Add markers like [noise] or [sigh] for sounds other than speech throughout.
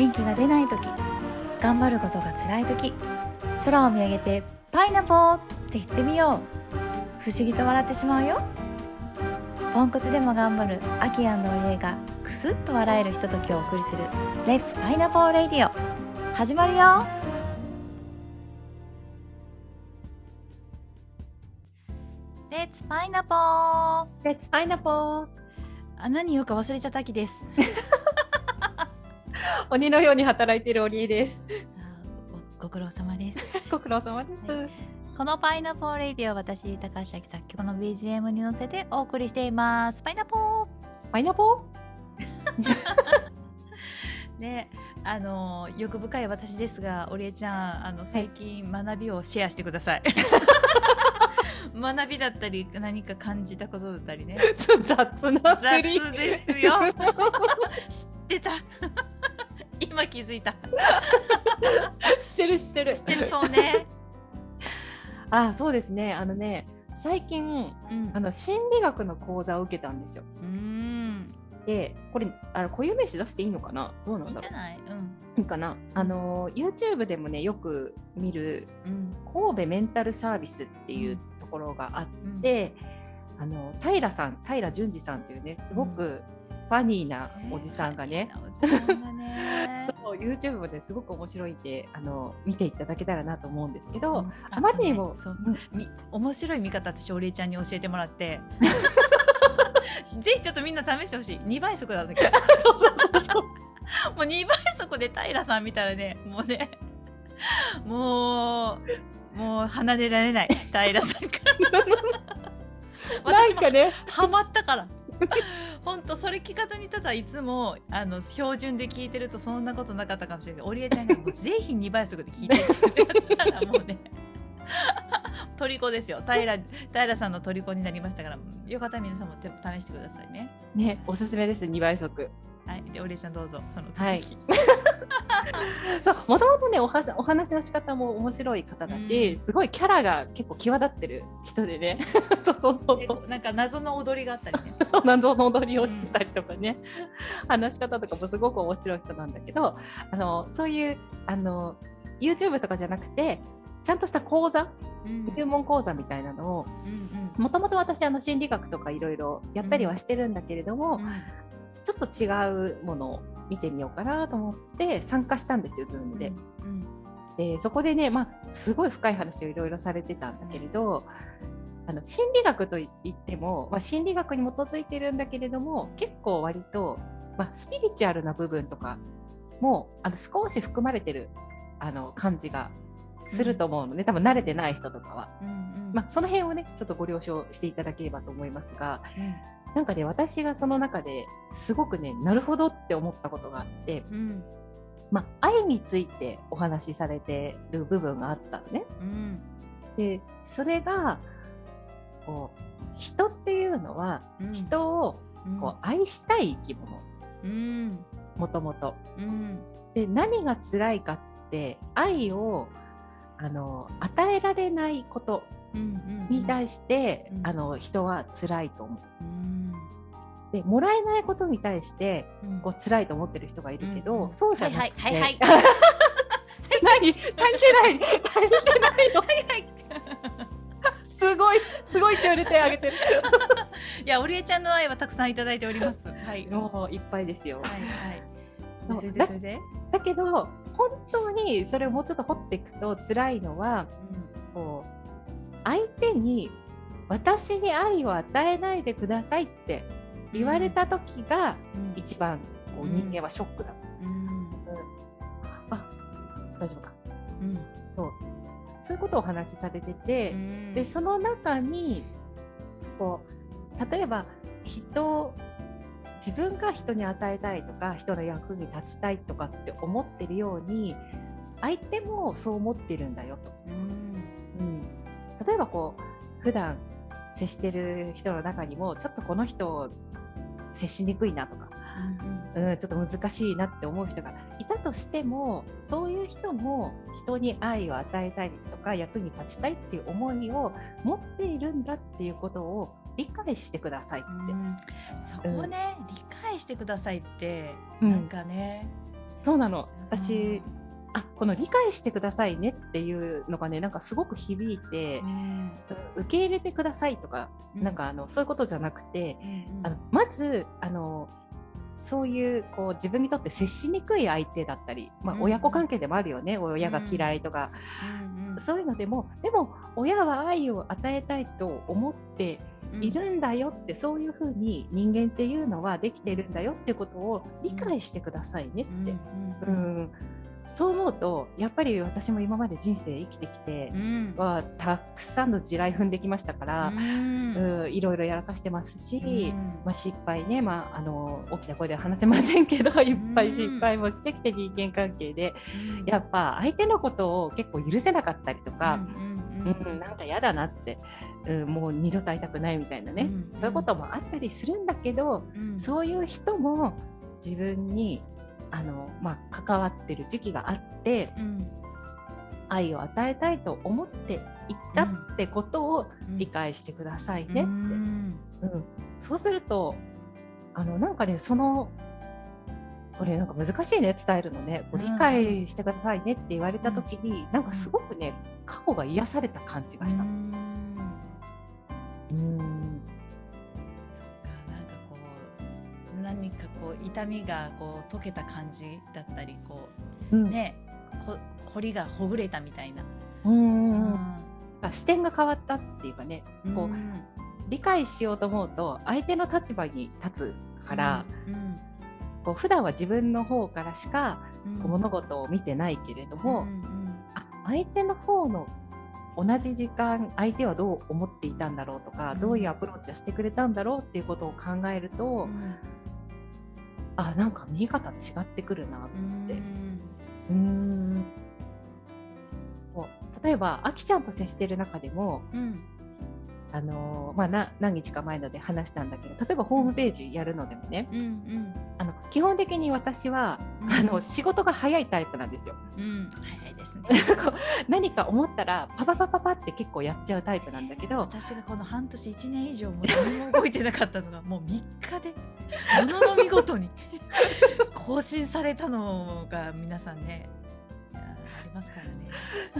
元気が出ない時頑張ることが辛い時空を見上げてパイナポーって言ってみよう不思議と笑ってしまうよ。ポンコツでも頑張るアキアンの家がクスッと笑えるひとときをお送りするレッツパイナポーレディオ始まるよ。レッツパイナポーレッツパイナポーあ何言うか忘れちゃったきです [laughs] 鬼のように働いている鬼です。ごご苦労様です。ご苦労様です。[laughs] はこのパイナポーレディオは私高橋明作曲の BGM に乗せてお送りしています。パイナポー。パイナポ [laughs] ねあの欲深い私ですがおりえちゃんあの最近学びをシェアしてください。学びだったり何か感じたことだったりね。ー雑な雑。ですよ。知ってた今気づいた知ってる知ってる。知ってるそうね [laughs] あ、そうですね。あのね、最近うんあの心理学の講座を受けたんですよ。うーんで、これあの固有名詞出していいのかな？どうないんだろう？いんじゃない？うんいいかな？あの YouTube でもねよく見るうん神戸メンタルサービスっていうところがあっうんて、あの平さん平淳二さんっていうねすごくファニーなおじさんがね、おじさんがねそう YouTube ですごく面白いんであの見ていただけたらなと思うんですけど、うん。あまりにも、そう。うん。み面白い見方私お礼ちゃんに教えてもらって。[laughs] ぜひちょっとみんな試してほしい。2倍速だったけ？[laughs] どそうそうそう。もう2倍速で平さん見たらねもうねもうもう離れられない平さんから。[laughs] なんかね。ハマったから [laughs] 本当それ聞かずにただいつもあの標準で聞いてるとそんなことなかったかもしれない。けどオリエちゃんがもうぜひ2倍速で聞いてってやったらもうね [laughs] 虜ですよ。平平さんの虜になりましたからよかったら皆さんも手試してくださいね。ねおすすめです。2倍速。はい。でオリエちゃんどうぞ。その続き、はい [laughs] [laughs] そうもともとねおはお話の仕方も面白い方だし、うん。すごいキャラが結構際立ってる人でね。[laughs] そうそうそうなんか謎の踊りがあったりね。[laughs] そう謎の踊りをしてたりとかね、話し方とかもすごく面白い人なんだけどあのそういうあの YouTube とかじゃなくてちゃんとした講座うん。入門講座みたいなのをうんもともと私あの心理学とかいろいろやったりはしてるんだけれども、うんうん。ちょっと違うものを見てみようかなと思って参加したんですよ Zoom で。うんでそこでね、まあ、すごい深い話をいろいろされてたんだけれど、あの心理学といっても、まあ、心理学に基づいてるんだけれども結構割と、まあ、スピリチュアルな部分とかもあの少し含まれてるあの感じがすると思うのね、多分慣れてない人とかは。うんうん。まあ、その辺をねちょっとご了承していただければと思いますがうんなんかね私がその中ですごくねなるほどって思ったことがあって、うん。まあ、愛についてお話しされてる部分があったのね。うん。でそれがこう人っていうのはうん。人をこう愛したい生き物。うん。もともと。うん。で何が辛いかって愛をあの与えられないこと。うんに対して、うん。あの人は辛いと思う。うん。でもらえないことに対してうん。こう辛いと思ってる人がいるけど、うんうん。そうじゃなくて、はいはいはい [laughs] 何？足りてない。足りてないの？はいはい。すごいすごい強烈手挙げてる。[laughs] いや、オリエちゃんの愛はたくさんいただいております。はい。はいもういっぱいですよ、はい。そう。それでそれで？だけど本当にそれをもうちょっと掘っていくと辛いのはこう相手に私に愛を与えないでくださいって言われた時がうん。一番こううん人間はショックだ、うん。あ大丈夫か。うん。そう。そういうことをお話しされてて、うん。でその中にこう例えば人自分が人に与えたいとか人の役に立ちたいとかって思ってるように相手もそう思ってるんだよと。うんうん、例えばこう普段接してる人の中にもちょっとこの人接しにくいなとか、うん、ちょっと難しいなって思う人がいたとしてもそういう人も人に愛を与えたりとか役に立ちたいっていう思いを持っているんだっていうことを理解してくださいって。うん。そこね、理解してくださいって、うん。なんかね。そうなの。私あこの理解してくださいねっていうのがねなんかすごく響いて、うん。受け入れてくださいとか、うん。なんかあのそういうことじゃなくて、うんあのまずあのそういうこう自分にとって接しにくい相手だったり、まあうん親子関係でもあるよね、親が嫌いとか、うんうん。そういうのでもでも親は愛を与えたいと思っているんだよって、そういうふうに人間っていうのはできてるんだよってことを理解してくださいねって、うん。うんそう思うとやっぱり私も今まで人生生きてきてうん。はたくさんの地雷踏んできましたから、うん。うんいろいろやらかしてますし、うん。まあ、失敗ね、まあ、あの大きな声では話せませんけどいっぱい失敗もしてきて人間関係でやっぱ相手のことを結構許せなかったりとか、うんなんか嫌だなって、うん、もう二度と会いたくないみたいなね、うん。そういうこともあったりするんだけど、うん。そういう人も自分にあの、まあ、関わってる時期があってうん。愛を与えたいと思っていったってことを理解してくださいねって。うん。うん、そうするとあのなんかねそのこれなんか難しいね伝えるのね。こううん理解してくださいねって言われた時に、なんかすごくね過去が癒された感じがした。うん何かこう痛みがこう溶けた感じだったりこうん。うねこ凝りがほぐれたみたいな。うん視点が変わったっていうかねこううん理解しようと思うと相手の立場に立つから、うんこう普段は自分の方からしかうん。こう物事を見てないけれども、うん。あ相手の方の同じ時間相手はどう思っていたんだろうとか、うん。どういうアプローチをしてくれたんだろうっていうことを考えると、うんあなんか見え方違ってくるなとう思って。ん。うーん。こう例えばあきちゃんと接している中でも、うん。あのーまあ、な何日か前ので話したんだけど例えばホームページやるのでもねうんうん。あの基本的に私は、うんあの仕事が早いタイプなんですよ。うん早いですね。[laughs] 何か思ったらパパパパパって結構やっちゃうタイプなんだけど私がこの半年1年以上も何も動いてなかったのがもう3日でものの見事に [laughs] 更新されたのが皆さんねありますからね。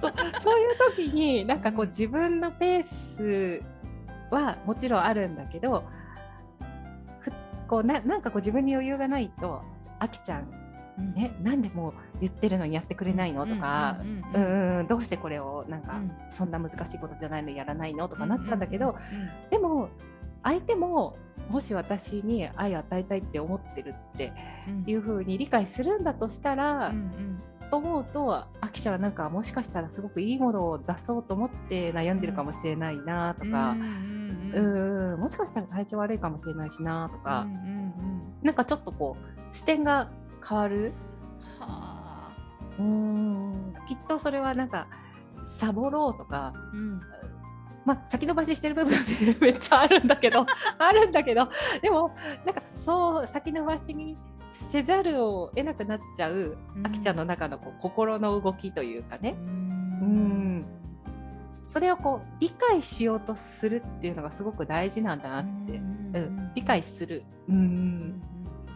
そうそういう時になんかこう自分のペースはもちろんあるんだけどふこうななんかこう自分に余裕がないとあきちゃんうん。ねなんでもう言ってるのにやってくれないの？とかどうしてこれをなんかうん。そんな難しいことじゃないのやらないの？とかなっちゃうんだけどうんでも相手ももし私に愛を与えたいって思ってるってうん。いうふうに理解するんだとしたら、と思うとアキちゃんはなんかもしかしたらすごくいいものを出そうと思って悩んでるかもしれないなとか、うんううんん、もしかしたら体調悪いかもしれないしなとか、うんうんうんなんかちょっとこう視点が変わる？はあ。うん。きっとそれはなんかサボろうとか、うん。まあ、先延ばししてる部分でめっちゃあるんだけど [laughs] あるんだけどでもなんかそう先延ばしにせざるを得なくなっちゃう、うん。あきちゃんの中のこう心の動きというかね、うんそれをこう理解しようとするっていうのがすごく大事なんだなって、うん。理解する、うん、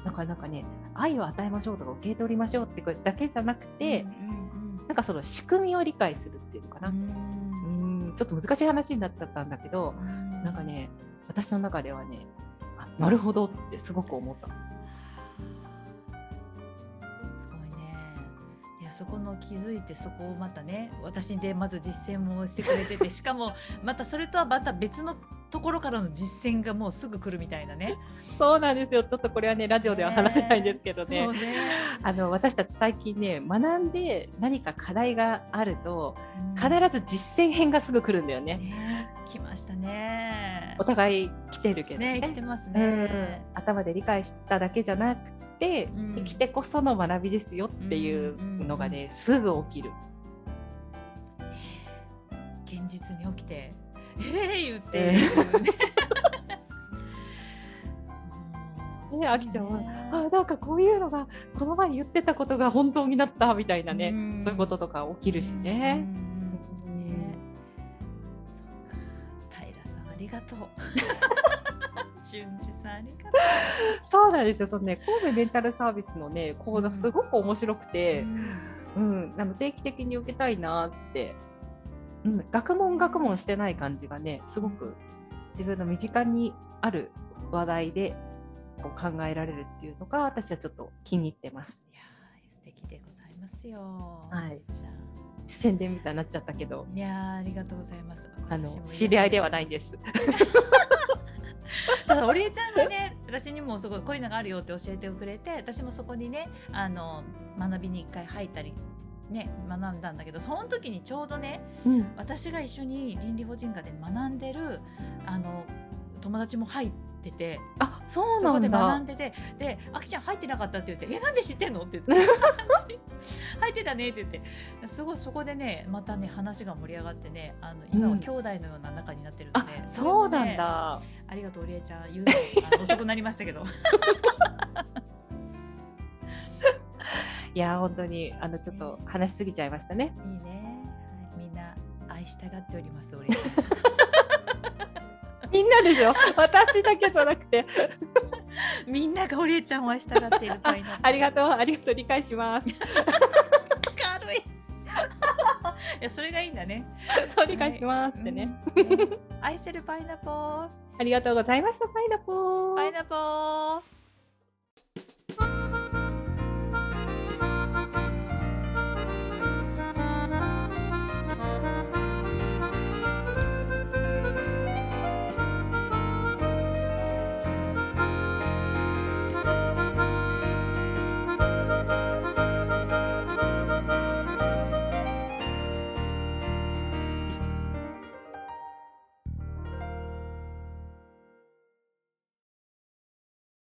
だからなんかね愛を与えましょうとか受け取りましょうってこれだけじゃなくて、なんかその仕組みを理解するっていうのかな、うん。ちょっと難しい話になっちゃったんだけど、なんかね私の中ではねあなるほどってすごく思った。そこの気づいてそこをまたね私でまず実践もしてくれてて [laughs] しかもまたそれとはまた別のところからの実践がもうすぐ来るみたいなね。そうなんですよ。ちょっとこれはねラジオでは話せないんですけどね。そうね。[laughs] あの私たち最近ね学んで何か課題があると必ず実践編がすぐ来るんだよね。ね来ましたね。お互い来てるけどね。ね来てますうん。ね、頭で理解しただけじゃなくて、うん。生きてこその学びですよっていうのがね、すぐ起きる。現実に起きて「えー!」言って、えねねあきちゃんはあなんかこういうのがこの前言ってたことが本当になったみたいなね、うん。そういうこととか起きるしね。ね。そっか。平さんありがとう淳二さんありがとそうなんですよ。そのね、神戸メンタルサービスのね、講座すごく面白くて、う。うん、あの定期的に受けたいなって、うん、学問学問してない感じがね、すごく自分の身近にある話題でこう考えられるっていうのが、私はちょっと気に入ってます。いやー素敵でございますよ。はいじゃあ宣伝みたいになっちゃったけど、いやーありがとうございます。あの知り合いではないんです。[laughs] [laughs] だからお礼ちゃんがね私にもすごいこういうのがあるよって教えてくれて私もそこにねあの学びに一回入ったりね学んだんだけどその時にちょうどねうん、私が一緒に倫理法人科で学んでるあの友達も入っててあ、そうそこでなんだ学ん。でてで「あきちゃん入ってなかった」って言って「えなんで知ってんの?」って言って「[laughs] 入ってたね」って言ってすごいそこでねまたね話が盛り上がってねあの今は兄弟のような仲になってるので、あ、それもねそうなんだ。ありがとう、りえちゃん。言うの遅くなりましたけど。[laughs] いや、本当に、あの、ちょっと話しすぎちゃいましたね。いいね。はい、みんな愛したがっております、おりえち [laughs] みんなですよ。私だけじゃなくて。[laughs] みんながおりえちゃんを愛したがっているパイナップルありがとう、ありがとう、理解します。軽い。[laughs] いや、それがいいんだね。そう、理解しますってね。うん。ね愛せるパイナポー。ありがとうございました、パイナポー。パイナポー。